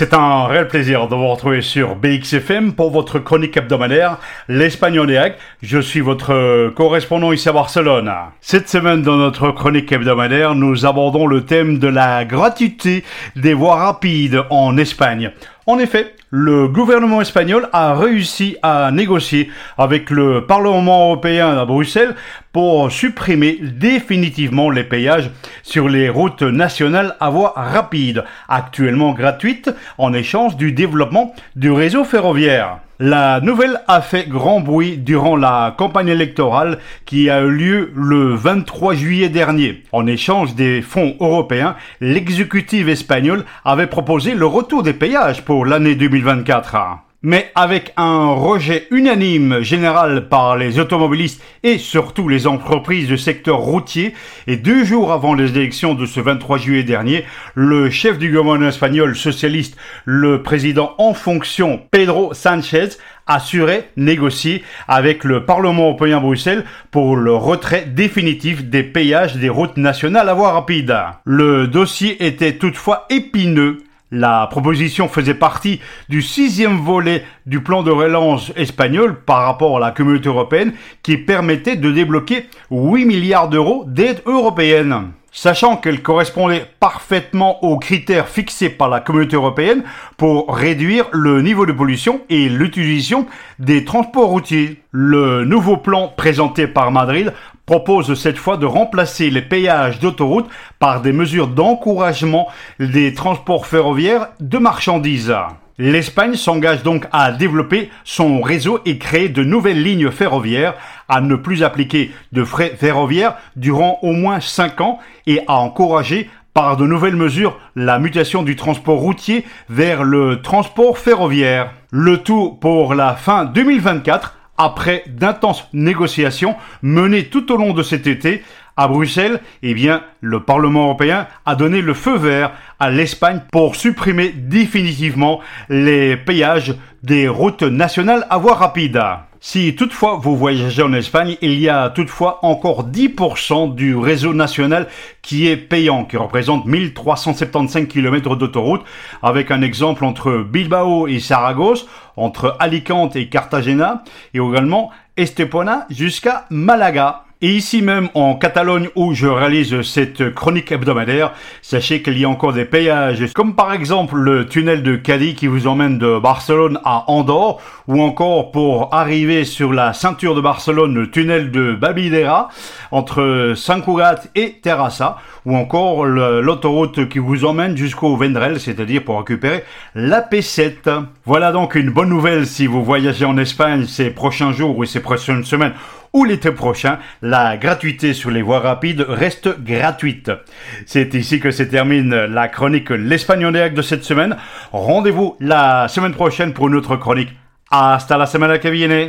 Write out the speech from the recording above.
C'est un réel plaisir de vous retrouver sur BXFM pour votre chronique hebdomadaire, l'Espagnol Je suis votre correspondant ici à Barcelone. Cette semaine, dans notre chronique hebdomadaire, nous abordons le thème de la gratuité des voies rapides en Espagne. En effet, le gouvernement espagnol a réussi à négocier avec le Parlement européen à Bruxelles pour supprimer définitivement les péages sur les routes nationales à voie rapide, actuellement gratuites, en échange du développement du réseau ferroviaire. La nouvelle a fait grand bruit durant la campagne électorale qui a eu lieu le 23 juillet dernier. En échange des fonds européens, l'exécutif espagnol avait proposé le retour des péages pour l'année 2024 mais avec un rejet unanime général par les automobilistes et surtout les entreprises du secteur routier, et deux jours avant les élections de ce 23 juillet dernier, le chef du gouvernement espagnol socialiste, le président en fonction Pedro Sanchez, assurait négocier avec le Parlement européen Bruxelles pour le retrait définitif des péages des routes nationales à voie rapide. Le dossier était toutefois épineux la proposition faisait partie du sixième volet du plan de relance espagnol par rapport à la communauté européenne qui permettait de débloquer 8 milliards d'euros d'aide européenne. Sachant qu'elle correspondait parfaitement aux critères fixés par la communauté européenne pour réduire le niveau de pollution et l'utilisation des transports routiers. Le nouveau plan présenté par Madrid propose cette fois de remplacer les péages d'autoroute par des mesures d'encouragement des transports ferroviaires de marchandises. L'Espagne s'engage donc à développer son réseau et créer de nouvelles lignes ferroviaires, à ne plus appliquer de frais ferroviaires durant au moins 5 ans et à encourager par de nouvelles mesures la mutation du transport routier vers le transport ferroviaire. Le tout pour la fin 2024 après d'intenses négociations menées tout au long de cet été à Bruxelles, eh bien, le Parlement européen a donné le feu vert à l'Espagne pour supprimer définitivement les péages des routes nationales à voie rapide. Si toutefois vous voyagez en Espagne, il y a toutefois encore 10% du réseau national qui est payant, qui représente 1375 km d'autoroute, avec un exemple entre Bilbao et Saragosse, entre Alicante et Cartagena, et également Estepona jusqu'à Malaga. Et ici même en Catalogne où je réalise cette chronique hebdomadaire, sachez qu'il y a encore des péages, comme par exemple le tunnel de Cadiz qui vous emmène de Barcelone à Andorre, ou encore pour arriver sur la ceinture de Barcelone, le tunnel de Babidera entre Sant Cugat et Terrassa, ou encore l'autoroute qui vous emmène jusqu'au Vendrell, c'est-à-dire pour récupérer la P7. Voilà donc une bonne nouvelle si vous voyagez en Espagne ces prochains jours ou ces prochaines semaines ou l'été prochain, la gratuité sur les voies rapides reste gratuite. C'est ici que se termine la chronique L'Espagnol de cette semaine. Rendez-vous la semaine prochaine pour une autre chronique. Hasta la semana que viene.